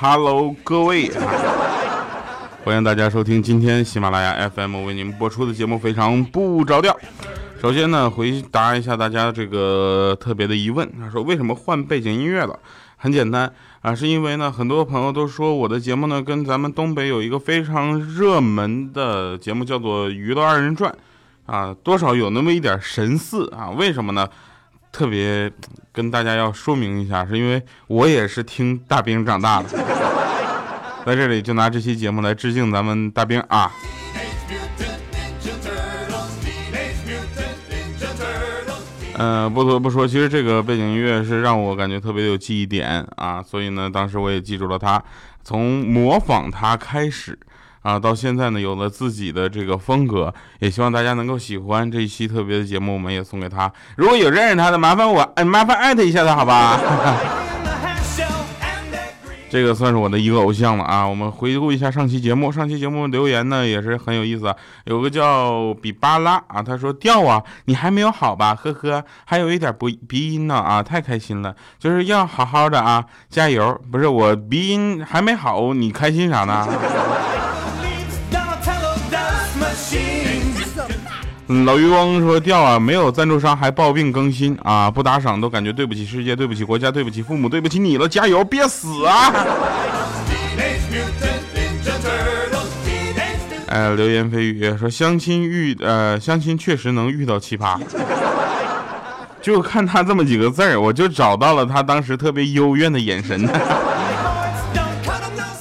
，Hello，各位，欢迎大家收听今天喜马拉雅 FM 为您播出的节目《非常不着调》。首先呢，回答一下大家这个特别的疑问，他说为什么换背景音乐了？很简单啊，是因为呢，很多朋友都说我的节目呢跟咱们东北有一个非常热门的节目叫做《娱乐二人转》，啊，多少有那么一点神似啊？为什么呢？特别跟大家要说明一下，是因为我也是听大兵长大的，在这里就拿这期节目来致敬咱们大兵啊。嗯，不得不说，其实这个背景音乐是让我感觉特别有记忆点啊，所以呢，当时我也记住了它，从模仿它开始啊，到现在呢，有了自己的这个风格，也希望大家能够喜欢这一期特别的节目，我们也送给他。如果有认识他的，麻烦我，哎，麻烦艾特一下他，好吧？这个算是我的一个偶像了啊！我们回顾一下上期节目，上期节目留言呢也是很有意思。有个叫比巴拉啊，他说调啊，你还没有好吧？呵呵，还有一点不鼻音呢啊，太开心了，就是要好好的啊，加油！不是我鼻音还没好，你开心啥呢？老渔翁说掉啊，没有赞助商还抱病更新啊，不打赏都感觉对不起世界，对不起国家，对不起父母，对不起你了，加油，别死啊！哎，流言蜚语说相亲遇呃相亲确实能遇到奇葩，就看他这么几个字儿，我就找到了他当时特别幽怨的眼神。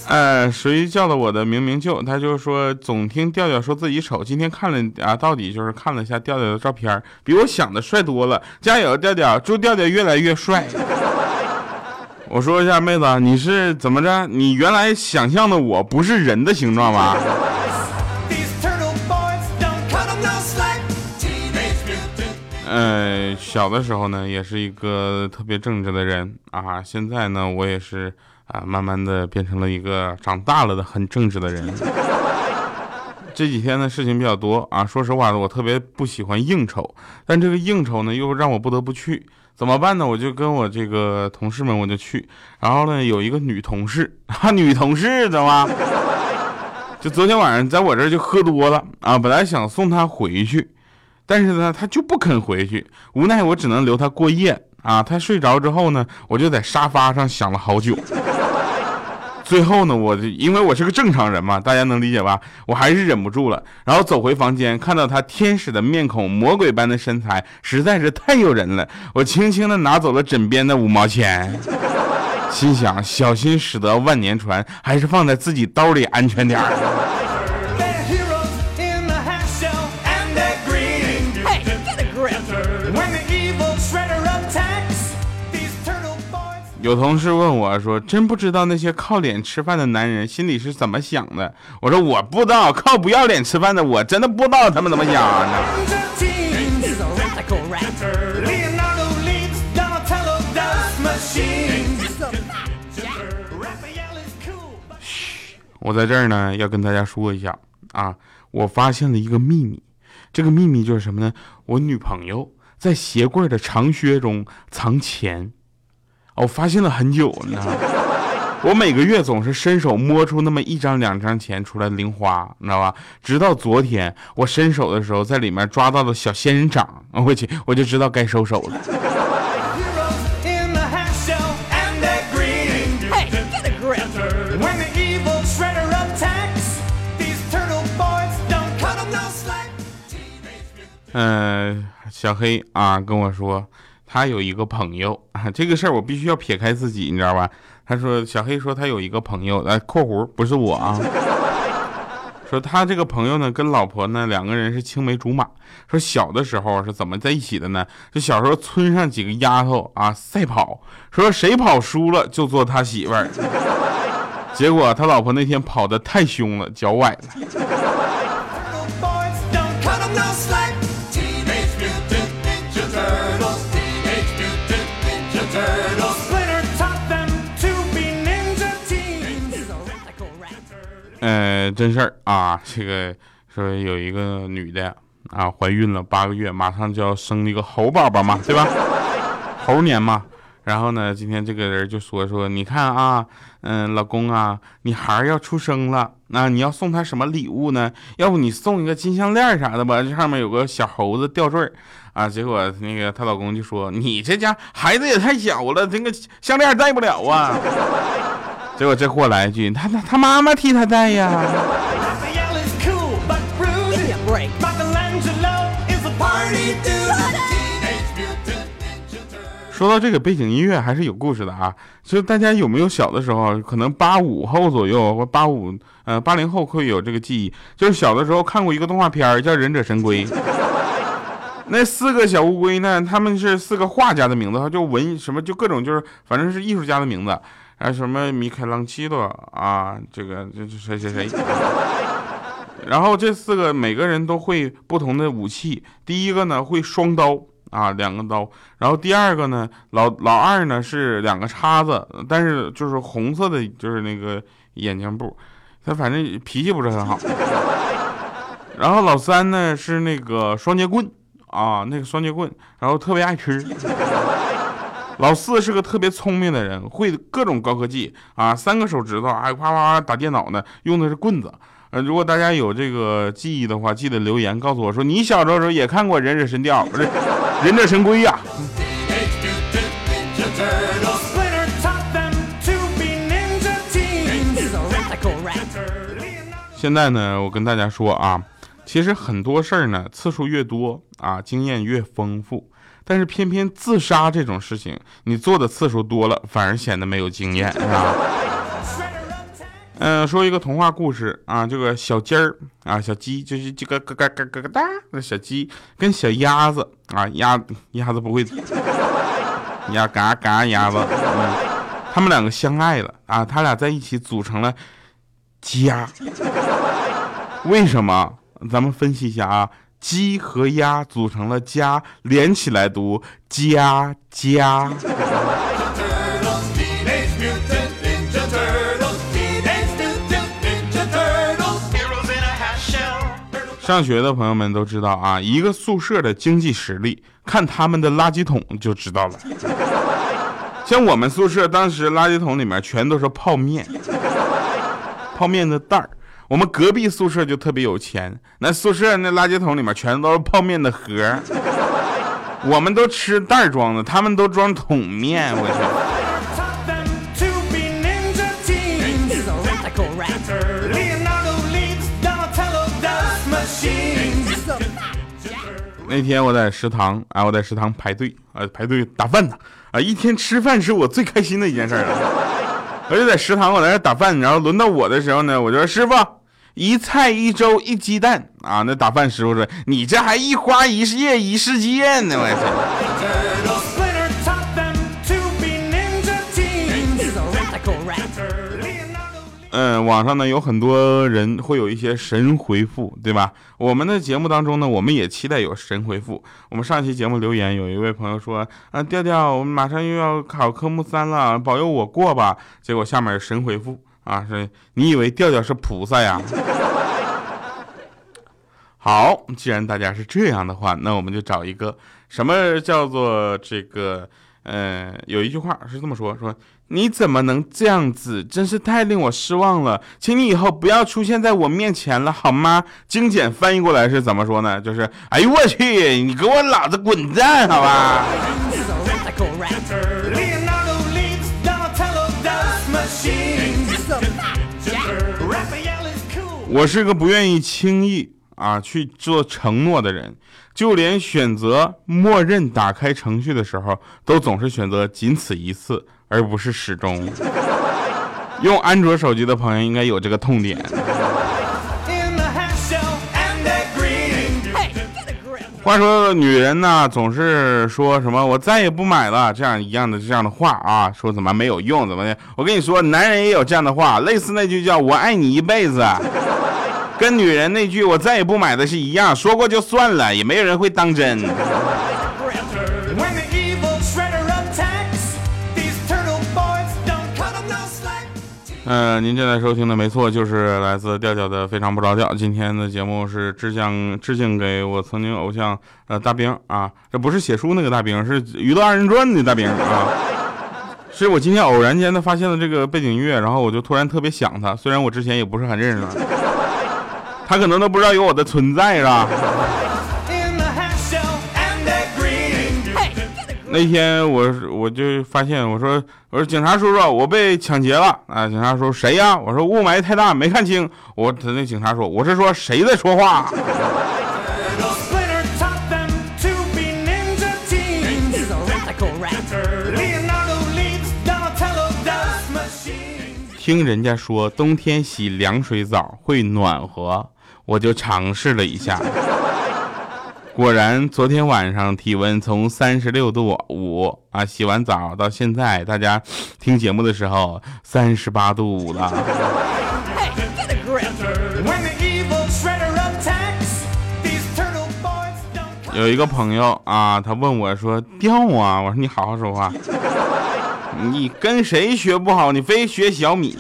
呃，谁叫了我的明明就？他就说总听调调说自己丑，今天看了啊，到底就是看了一下调调的照片，比我想的帅多了。加油，调调，祝调调越来越帅。我说一下，妹子，你是怎么着？你原来想象的我不是人的形状吗？呃，小的时候呢，也是一个特别正直的人啊，现在呢，我也是。啊，慢慢的变成了一个长大了的很正直的人。这几天呢事情比较多啊，说实话我特别不喜欢应酬，但这个应酬呢又让我不得不去，怎么办呢？我就跟我这个同事们我就去，然后呢有一个女同事，啊，女同事知道吗？就昨天晚上在我这儿就喝多了啊，本来想送她回去，但是呢她就不肯回去，无奈我只能留她过夜啊。她睡着之后呢，我就在沙发上想了好久。最后呢，我因为我是个正常人嘛，大家能理解吧？我还是忍不住了，然后走回房间，看到他天使的面孔、魔鬼般的身材，实在是太诱人了。我轻轻的拿走了枕边的五毛钱，心想：小心驶得万年船，还是放在自己兜里安全点儿。有同事问我说：“真不知道那些靠脸吃饭的男人心里是怎么想的。”我说：“我不知道，靠不要脸吃饭的，我真的不知道他们怎么想的。”嘘，我在这儿呢，要跟大家说一下啊，我发现了一个秘密，这个秘密就是什么呢？我女朋友在鞋柜的长靴中藏钱。我发现了很久呢，我每个月总是伸手摸出那么一张两张钱出来零花，你知道吧？直到昨天我伸手的时候，在里面抓到了小仙人掌，我去，我就知道该收手了。嗯，小黑啊，跟我说。他有一个朋友啊，这个事儿我必须要撇开自己，你知道吧？他说小黑说他有一个朋友，来括弧不是我啊，说他这个朋友呢跟老婆呢两个人是青梅竹马，说小的时候是怎么在一起的呢？就小时候村上几个丫头啊赛跑，说谁跑输了就做他媳妇儿，结果他老婆那天跑的太凶了，脚崴了。呃，真事儿啊，这个说有一个女的啊，怀孕了八个月，马上就要生一个猴宝宝嘛，对吧？猴年嘛。然后呢，今天这个人就说说，你看啊，嗯，老公啊，你孩儿要出生了，那你要送他什么礼物呢？要不你送一个金项链啥的吧，这上面有个小猴子吊坠啊。结果那个她老公就说，你这家孩子也太小了，这个项链戴不了啊。结果这货来一句，他他他妈妈替他戴呀。说到这个背景音乐还是有故事的啊，就大家有没有小的时候，可能八五后左右或八五呃八零后会有这个记忆，就是小的时候看过一个动画片叫《忍者神龟》，那四个小乌龟呢，他们是四个画家的名字，就文什么就各种就是反正是艺术家的名字，还有什么米开朗基罗啊，这个这这谁谁谁，然后这四个每个人都会不同的武器，第一个呢会双刀。啊，两个刀，然后第二个呢，老老二呢是两个叉子，但是就是红色的，就是那个眼镜布，他反正脾气不是很好。然后老三呢是那个双截棍啊，那个双截棍，然后特别爱吃。老四是个特别聪明的人，会各种高科技啊，三个手指头还啪啪啪打电脑呢，用的是棍子。呃，如果大家有这个记忆的话，记得留言告诉我说，你小时候也看过《忍者神雕》不是？忍者神龟呀！现在呢，我跟大家说啊，其实很多事儿呢，次数越多啊，经验越丰富。但是偏偏自杀这种事情，你做的次数多了，反而显得没有经验，是吧？嗯，说一个童话故事啊，这个小鸡儿啊，小鸡就是这个咯咯咯咯咯哒，那小鸡跟小鸭子啊，鸭鸭子不会，鸭嘎嘎鸭子，嗯，他们两个相爱了啊，他俩在一起组成了家。为什么？咱们分析一下啊，鸡和鸭组成了家，连起来读家家。上学的朋友们都知道啊，一个宿舍的经济实力，看他们的垃圾桶就知道了。像我们宿舍当时垃圾桶里面全都是泡面，泡面的袋儿。我们隔壁宿舍就特别有钱，那宿舍那垃圾桶里面全都是泡面的盒。我们都吃袋装的，他们都装桶面。我去。那天我在食堂啊，我在食堂排队啊，排队打饭呢啊，一天吃饭是我最开心的一件事了。我就在食堂，我在那打饭，然后轮到我的时候呢，我就说师傅，一菜一粥一鸡蛋啊。那打饭师傅说，你这还一花一叶一世界呢，我操。嗯，网上呢有很多人会有一些神回复，对吧？我们的节目当中呢，我们也期待有神回复。我们上期节目留言，有一位朋友说：“啊，调调，我们马上又要考科目三了，保佑我过吧。”结果下面神回复啊，是你以为调调是菩萨呀？好，既然大家是这样的话，那我们就找一个什么叫做这个？呃，有一句话是这么说：说你怎么能这样子？真是太令我失望了，请你以后不要出现在我面前了，好吗？精简翻译过来是怎么说呢？就是，哎呦我去，你给我老子滚蛋，好吧？我是个不愿意轻易啊去做承诺的人。就连选择默认打开程序的时候，都总是选择仅此一次，而不是始终。用安卓手机的朋友应该有这个痛点。话说，女人呢总是说什么“我再也不买了”这样一样的这样的话啊，说怎么没有用，怎么的？我跟你说，男人也有这样的话，类似那句叫“我爱你一辈子”。跟女人那句“我再也不买”的是一样，说过就算了，也没有人会当真。嗯，您正在收听的没错，就是来自调调的《非常不着调》。今天的节目是致敬致敬给我曾经偶像呃大兵啊，这不是写书那个大兵，是《娱乐二人转》的大兵啊。是我今天偶然间的发现了这个背景音乐，然后我就突然特别想他，虽然我之前也不是很认识他，他可能都不知道有我的存在吧。那天我我就发现，我说我说警察叔叔，我被抢劫了啊！警察说谁呀？我说雾霾太大没看清。我他那警察说我是说谁在说话？听人家说冬天洗凉水澡会暖和，我就尝试了一下，果然昨天晚上体温从三十六度五啊，洗完澡到现在，大家听节目的时候三十八度五了。有一个朋友啊，他问我说：“掉啊？”我说：“你好好说话。”你跟谁学不好？你非学小米？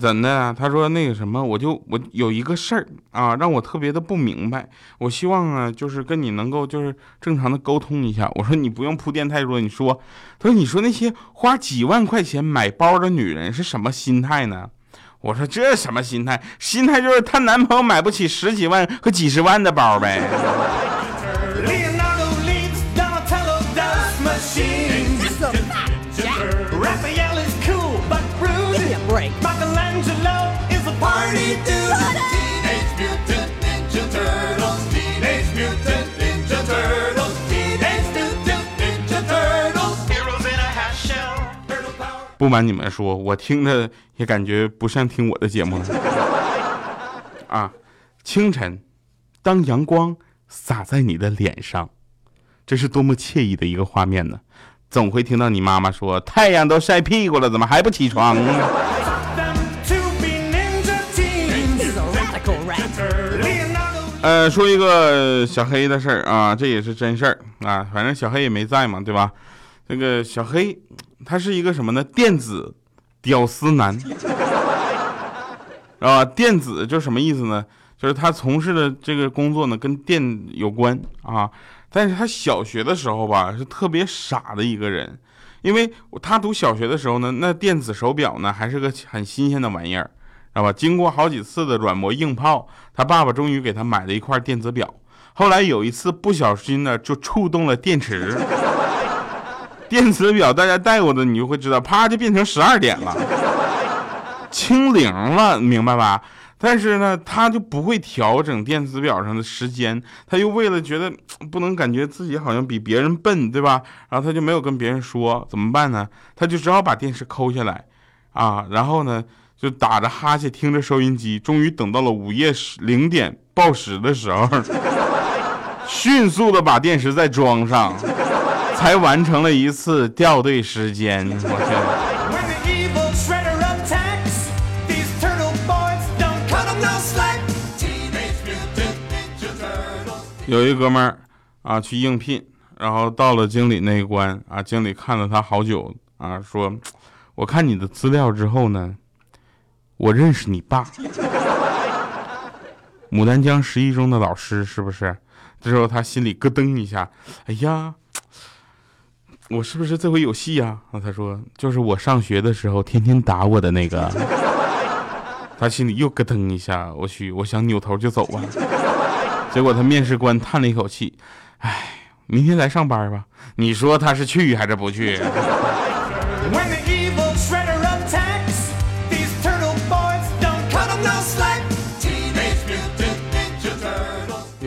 怎的？他说那个什么，我就我有一个事儿啊，让我特别的不明白。我希望啊，就是跟你能够就是正常的沟通一下。我说你不用铺垫太多，你说。他说你说那些花几万块钱买包的女人是什么心态呢？我说这什么心态？心态就是她男朋友买不起十几万和几十万的包呗。不瞒你们说，我听着也感觉不像听我的节目了。啊，清晨，当阳光洒在你的脸上，这是多么惬意的一个画面呢？总会听到你妈妈说：“太阳都晒屁股了，怎么还不起床？” 呃，说一个小黑的事儿啊，这也是真事儿啊，反正小黑也没在嘛，对吧？那个小黑。他是一个什么呢？电子屌丝男，啊，电子就什么意思呢？就是他从事的这个工作呢，跟电有关啊。但是他小学的时候吧，是特别傻的一个人，因为他读小学的时候呢，那电子手表呢还是个很新鲜的玩意儿，知道吧？经过好几次的软磨硬泡，他爸爸终于给他买了一块电子表。后来有一次不小心呢，就触动了电池。电子表大家戴过的，你就会知道，啪就变成十二点了，清零了，明白吧？但是呢，他就不会调整电子表上的时间，他又为了觉得不能感觉自己好像比别人笨，对吧？然后他就没有跟别人说，怎么办呢？他就只好把电视抠下来，啊，然后呢就打着哈欠听着收音机，终于等到了午夜十零点报时的时候，迅速的把电池再装上。才完成了一次掉队时间，我天！有一哥们儿啊，去应聘，然后到了经理那一关啊，经理看了他好久啊，说：“我看你的资料之后呢，我认识你爸，牡丹江十一中的老师是不是？”这时候他心里咯噔一下，哎呀！我是不是这回有戏呀？啊，他说就是我上学的时候天天打我的那个。他心里又咯噔一下，我去，我想扭头就走啊。结果他面试官叹了一口气，唉，明天来上班吧。你说他是去还是不去？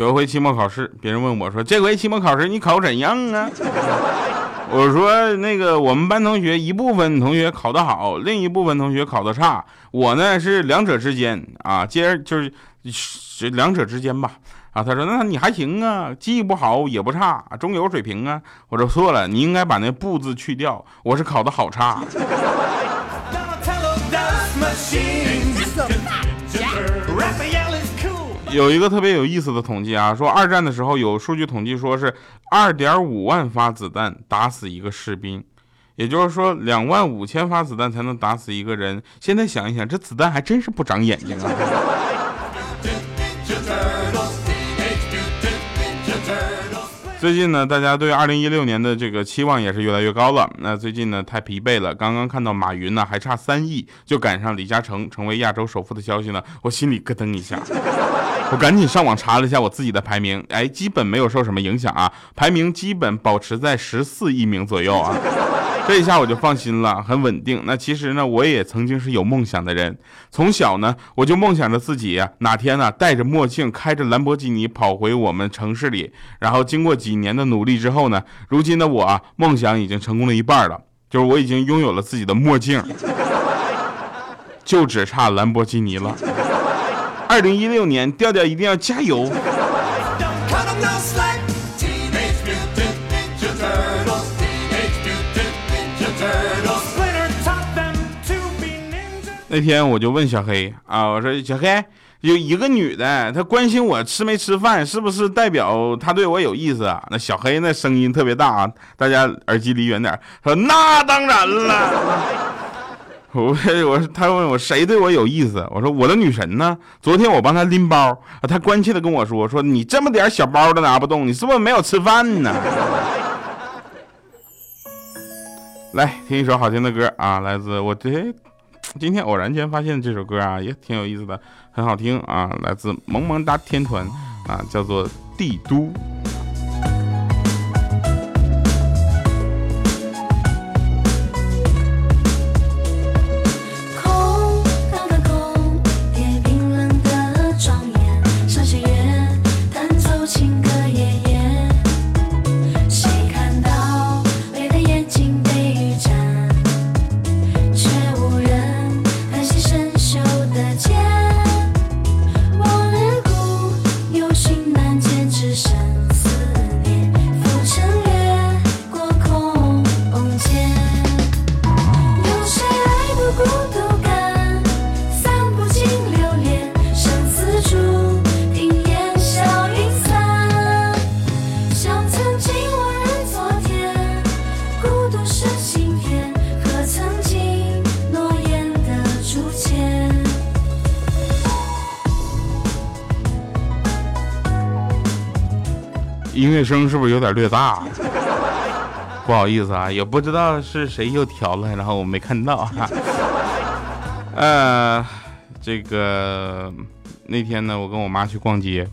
有一回期末考试，别人问我说：“这回期末考试你考怎样啊？”我说那个我们班同学一部分同学考得好，另一部分同学考得差，我呢是两者之间啊，接着就是两者之间吧啊。他说那你还行啊，既不好也不差，中游水平啊。我说错了，你应该把那不字去掉，我是考的好差。有一个特别有意思的统计啊，说二战的时候有数据统计说是二点五万发子弹打死一个士兵，也就是说两万五千发子弹才能打死一个人。现在想一想，这子弹还真是不长眼睛啊！最近呢，大家对二零一六年的这个期望也是越来越高了。那最近呢，太疲惫了。刚刚看到马云呢还差三亿就赶上李嘉诚成为亚洲首富的消息呢，我心里咯噔一下。我赶紧上网查了一下我自己的排名，哎，基本没有受什么影响啊，排名基本保持在十四亿名左右啊。这一下我就放心了，很稳定。那其实呢，我也曾经是有梦想的人。从小呢，我就梦想着自己哪天呢，戴着墨镜，开着兰博基尼跑回我们城市里。然后经过几年的努力之后呢，如今的我啊，梦想已经成功了一半了，就是我已经拥有了自己的墨镜，就只差兰博基尼了。二零一六年，调调一定要加油。那天我就问小黑啊，我说小黑有一个女的，她关心我吃没吃饭，是不是代表她对我有意思啊？那小黑那声音特别大啊，大家耳机离远点。说那当然了。我我他问我谁对我有意思，我说我的女神呢？昨天我帮她拎包，她关切的跟我说说你这么点小包都拿不动，你是不是没有吃饭呢？来听一首好听的歌啊，来自我这。今天偶然间发现这首歌啊，也挺有意思的，很好听啊，来自萌萌哒天团啊，叫做《帝都》。声是不是有点略大？不好意思啊，也不知道是谁又调了，然后我没看到。呃，这个那天呢，我跟我妈去逛街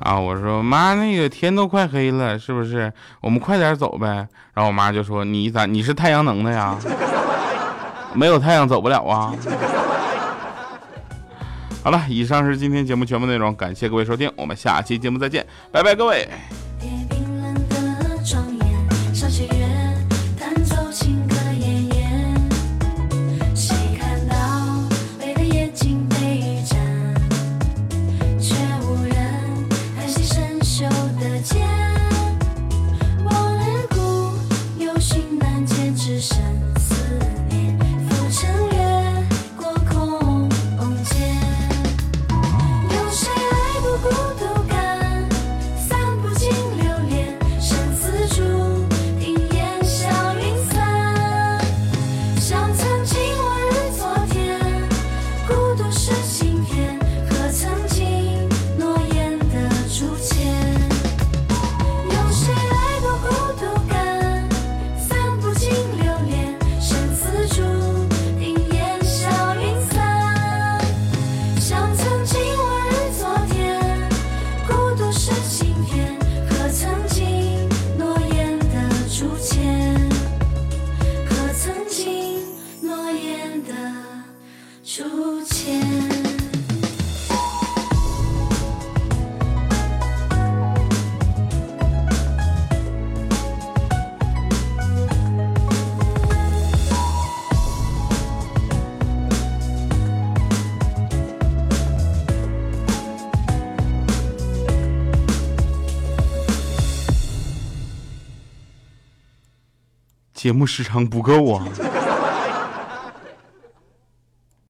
啊，我说妈，那个天都快黑了，是不是？我们快点走呗。然后我妈就说：“你咋？你是太阳能的呀？没有太阳走不了啊。”好了，以上是今天节目全部内容，感谢各位收听，我们下期节目再见，拜拜，各位。every 节目时长不够啊。